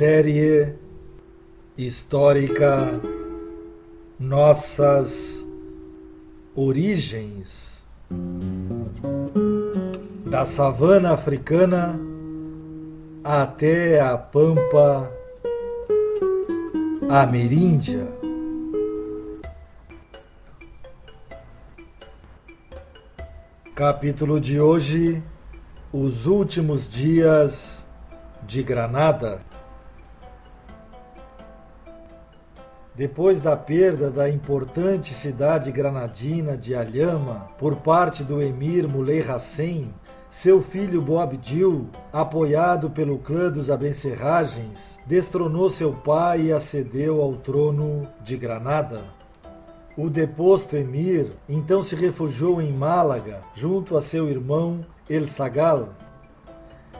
Série histórica Nossas Origens da savana africana até a pampa ameríndia. Capítulo de hoje: Os últimos dias de Granada. Depois da perda da importante cidade granadina de Alhama por parte do emir Muley Hassen, seu filho Boabdil, apoiado pelo clã dos Abencerragens, destronou seu pai e acedeu ao trono de Granada. O deposto emir então se refugiou em Málaga, junto a seu irmão El Sagal,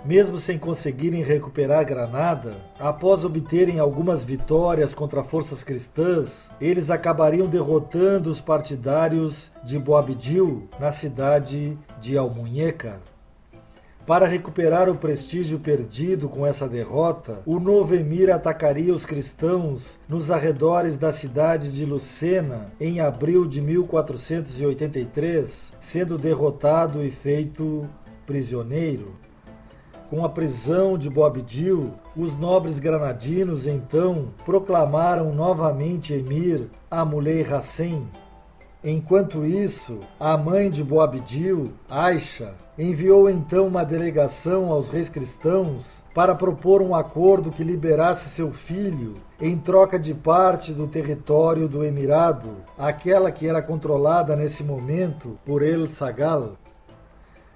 mesmo sem conseguirem recuperar Granada, após obterem algumas vitórias contra forças cristãs, eles acabariam derrotando os partidários de Boabdil na cidade de Almunheca. Para recuperar o prestígio perdido com essa derrota, o novo emir atacaria os cristãos nos arredores da cidade de Lucena em abril de 1483, sendo derrotado e feito prisioneiro. Com a prisão de Boabdil, os nobres granadinos então proclamaram novamente emir Amulei Hassen. Enquanto isso, a mãe de Boabdil, Aisha, enviou então uma delegação aos reis cristãos para propor um acordo que liberasse seu filho em troca de parte do território do emirado, aquela que era controlada nesse momento por El Sagal.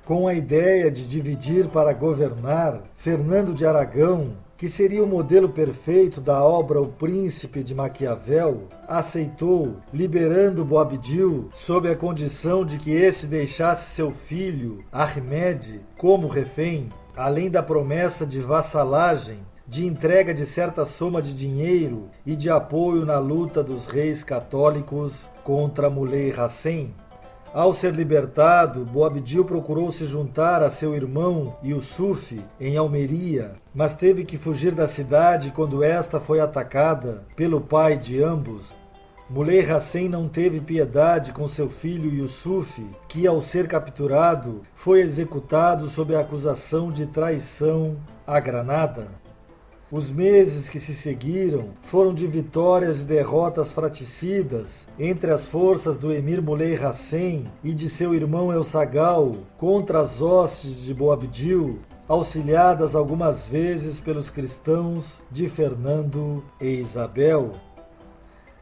Com a ideia de dividir para governar, Fernando de Aragão, que seria o modelo perfeito da obra O Príncipe de Maquiavel, aceitou, liberando Boabdil sob a condição de que este deixasse seu filho, Armed, como refém, além da promessa de vassalagem, de entrega de certa soma de dinheiro e de apoio na luta dos reis católicos contra Muley Hassen. Ao ser libertado, Boabdil procurou se juntar a seu irmão Yusuf em Almeria, mas teve que fugir da cidade quando esta foi atacada pelo pai de ambos. Muley Hassen não teve piedade com seu filho Yusuf, que, ao ser capturado, foi executado sob a acusação de traição à Granada. Os meses que se seguiram foram de vitórias e derrotas fraticidas entre as forças do emir Muley Hassen e de seu irmão El Sagal contra as hostes de Boabdil, auxiliadas algumas vezes pelos cristãos de Fernando e Isabel.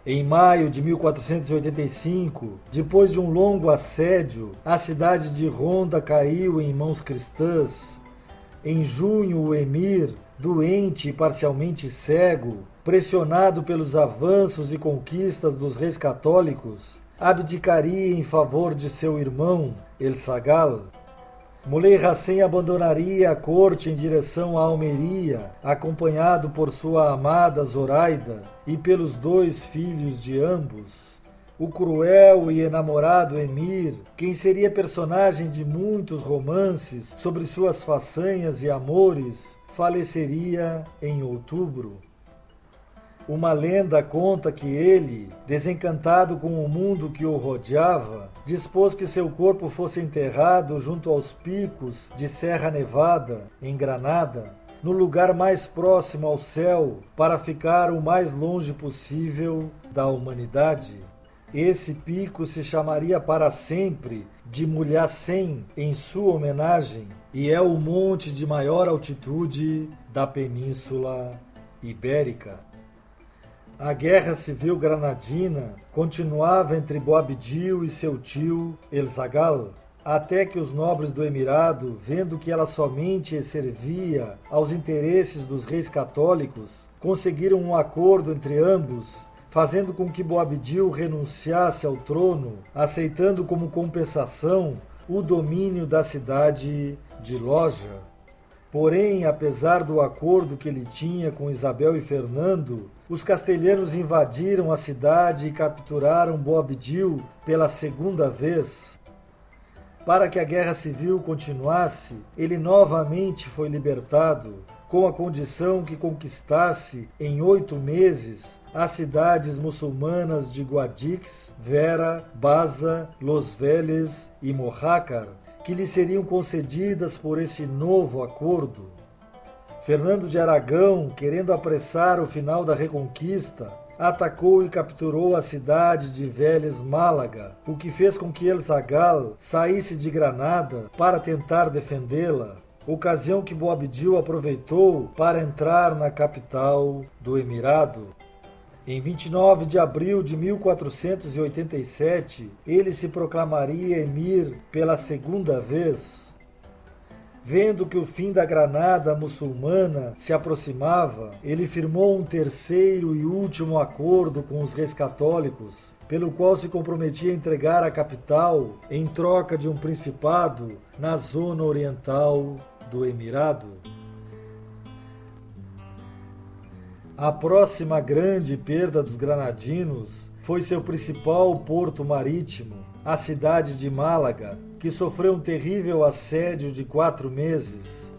Em maio de 1485, depois de um longo assédio, a cidade de Ronda caiu em mãos cristãs. Em junho, o emir doente e parcialmente cego, pressionado pelos avanços e conquistas dos reis católicos, abdicaria em favor de seu irmão, El Sagal. Muley Hassen abandonaria a corte em direção a Almeria, acompanhado por sua amada Zoraida e pelos dois filhos de ambos. O cruel e enamorado Emir, quem seria personagem de muitos romances sobre suas façanhas e amores, faleceria em outubro. Uma lenda conta que ele, desencantado com o mundo que o rodeava, dispôs que seu corpo fosse enterrado junto aos picos de Serra Nevada, em Granada, no lugar mais próximo ao céu, para ficar o mais longe possível da humanidade. Esse pico se chamaria para sempre de Mulhacem em sua homenagem e é o monte de maior altitude da Península Ibérica. A guerra civil granadina continuava entre Boabdil e seu tio El Zagal. até que os nobres do Emirado, vendo que ela somente servia aos interesses dos reis católicos, conseguiram um acordo entre ambos, fazendo com que Boabdil renunciasse ao trono, aceitando como compensação o domínio da cidade de Loja. Porém, apesar do acordo que ele tinha com Isabel e Fernando, os castelhanos invadiram a cidade e capturaram Boabdil pela segunda vez. Para que a guerra civil continuasse, ele novamente foi libertado, com a condição que conquistasse em oito meses as cidades muçulmanas de Guadix, Vera, Baza, Los Veles e Mojácar, que lhe seriam concedidas por esse novo acordo. Fernando de Aragão, querendo apressar o final da reconquista, atacou e capturou a cidade de Vélez Málaga, o que fez com que El Zagal saísse de Granada para tentar defendê-la, ocasião que Boabdil aproveitou para entrar na capital do Emirado. Em 29 de abril de 1487, ele se proclamaria emir pela segunda vez. Vendo que o fim da Granada muçulmana se aproximava, ele firmou um terceiro e último acordo com os reis católicos, pelo qual se comprometia a entregar a capital em troca de um principado na zona oriental do Emirado. A próxima grande perda dos granadinos foi seu principal porto marítimo, a cidade de Málaga, que sofreu um terrível assédio de quatro meses.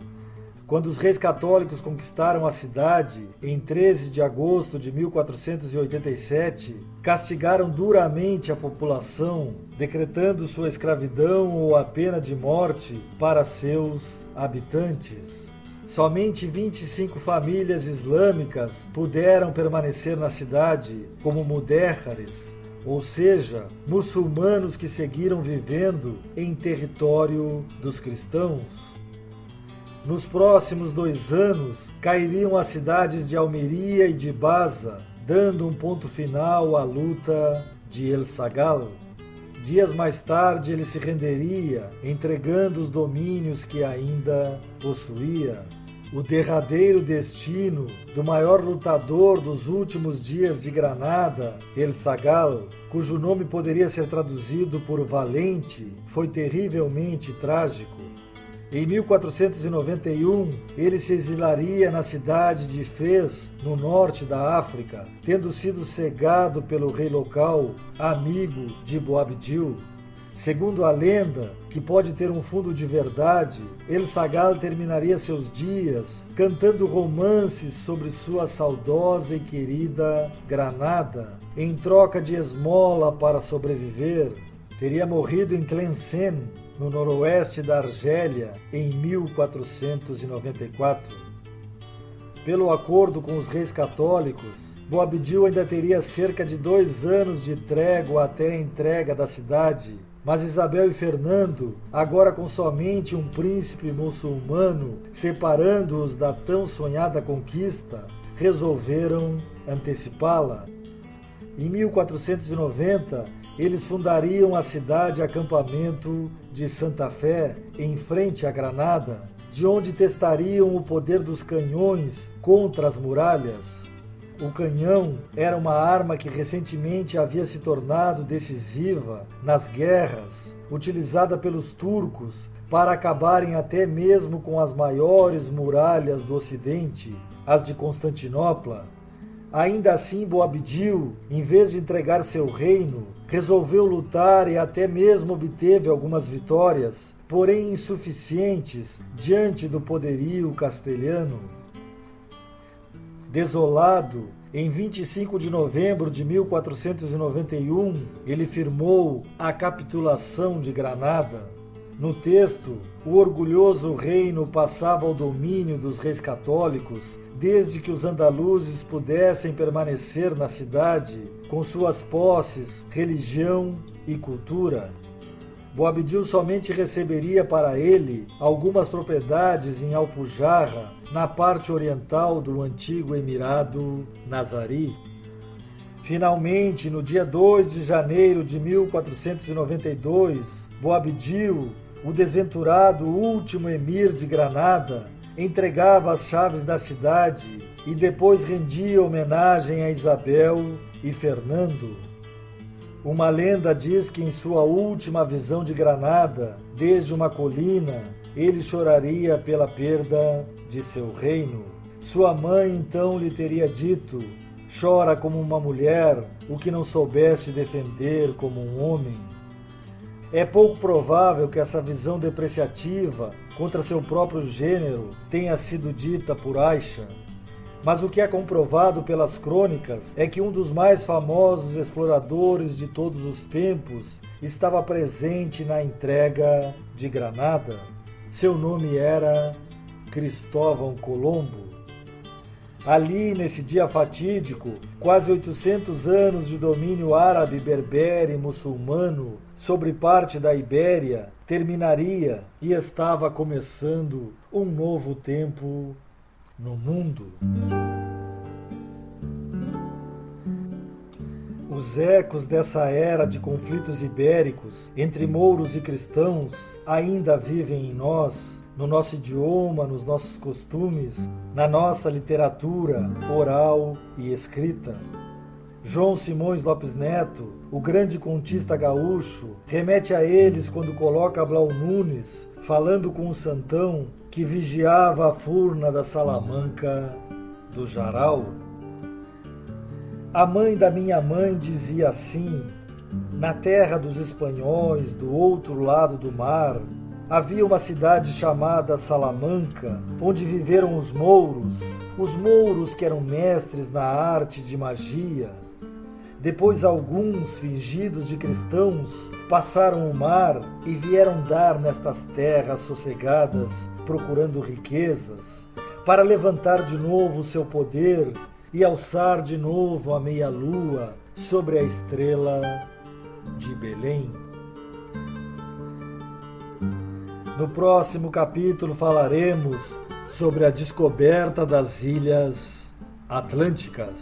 Quando os reis católicos conquistaram a cidade, em 13 de agosto de 1487, castigaram duramente a população, decretando sua escravidão ou a pena de morte para seus habitantes. Somente 25 famílias islâmicas puderam permanecer na cidade como mudéjares, ou seja, muçulmanos que seguiram vivendo em território dos cristãos. Nos próximos dois anos, cairiam as cidades de Almeria e de Baza, dando um ponto final à luta de El Sagal. Dias mais tarde, ele se renderia, entregando os domínios que ainda possuía o derradeiro destino do maior lutador dos últimos dias de Granada, El Sagal, cujo nome poderia ser traduzido por valente, foi terrivelmente trágico. Em 1491, ele se exilaria na cidade de Fez, no norte da África, tendo sido cegado pelo rei local, amigo de Boabdil. Segundo a lenda, que pode ter um fundo de verdade, El Sagal terminaria seus dias cantando romances sobre sua saudosa e querida Granada, em troca de esmola para sobreviver. Teria morrido em Tlemcen, no noroeste da Argélia, em 1494. Pelo acordo com os reis católicos, Boabdil ainda teria cerca de dois anos de trégua até a entrega da cidade mas Isabel e Fernando, agora com somente um príncipe muçulmano separando-os da tão sonhada conquista, resolveram antecipá-la. Em 1490, eles fundariam a cidade acampamento de Santa Fé, em frente a Granada, de onde testariam o poder dos canhões contra as muralhas. O canhão era uma arma que recentemente havia se tornado decisiva nas guerras, utilizada pelos turcos para acabarem até mesmo com as maiores muralhas do Ocidente, as de Constantinopla. Ainda assim, Boabdil, em vez de entregar seu reino, resolveu lutar e até mesmo obteve algumas vitórias, porém insuficientes diante do poderio castelhano. Desolado, em 25 de novembro de 1491, ele firmou a capitulação de Granada. No texto, o orgulhoso reino passava ao domínio dos reis católicos, desde que os andaluzes pudessem permanecer na cidade com suas posses, religião e cultura. Boabdil somente receberia para ele algumas propriedades em Alpujarra, na parte oriental do antigo Emirado Nazari. Finalmente, no dia 2 de janeiro de 1492, Boabdil, o desventurado último emir de Granada, entregava as chaves da cidade e depois rendia homenagem a Isabel e Fernando. Uma lenda diz que em sua última visão de Granada, desde uma colina, ele choraria pela perda de seu reino. Sua mãe então lhe teria dito: Chora como uma mulher, o que não soubeste defender como um homem. É pouco provável que essa visão depreciativa contra seu próprio gênero tenha sido dita por Aisha, mas o que é comprovado pelas crônicas é que um dos mais famosos exploradores de todos os tempos estava presente na entrega de Granada. Seu nome era Cristóvão Colombo. Ali, nesse dia fatídico, quase 800 anos de domínio árabe, berbere e muçulmano sobre parte da Ibéria terminaria e estava começando um novo tempo no mundo. Os ecos dessa era de conflitos ibéricos entre mouros e cristãos ainda vivem em nós no nosso idioma, nos nossos costumes, na nossa literatura oral e escrita. João Simões Lopes Neto, o grande contista gaúcho, remete a eles quando coloca Blau Nunes falando com o santão que vigiava a furna da Salamanca do Jaral. A mãe da minha mãe dizia assim: na terra dos espanhóis, do outro lado do mar, havia uma cidade chamada Salamanca, onde viveram os mouros, os mouros que eram mestres na arte de magia. Depois, alguns, fingidos de cristãos, passaram o mar e vieram dar nestas terras sossegadas, procurando riquezas, para levantar de novo o seu poder e alçar de novo a meia-lua sobre a estrela de Belém. No próximo capítulo falaremos sobre a descoberta das ilhas Atlânticas.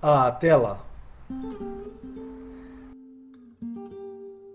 Até lá!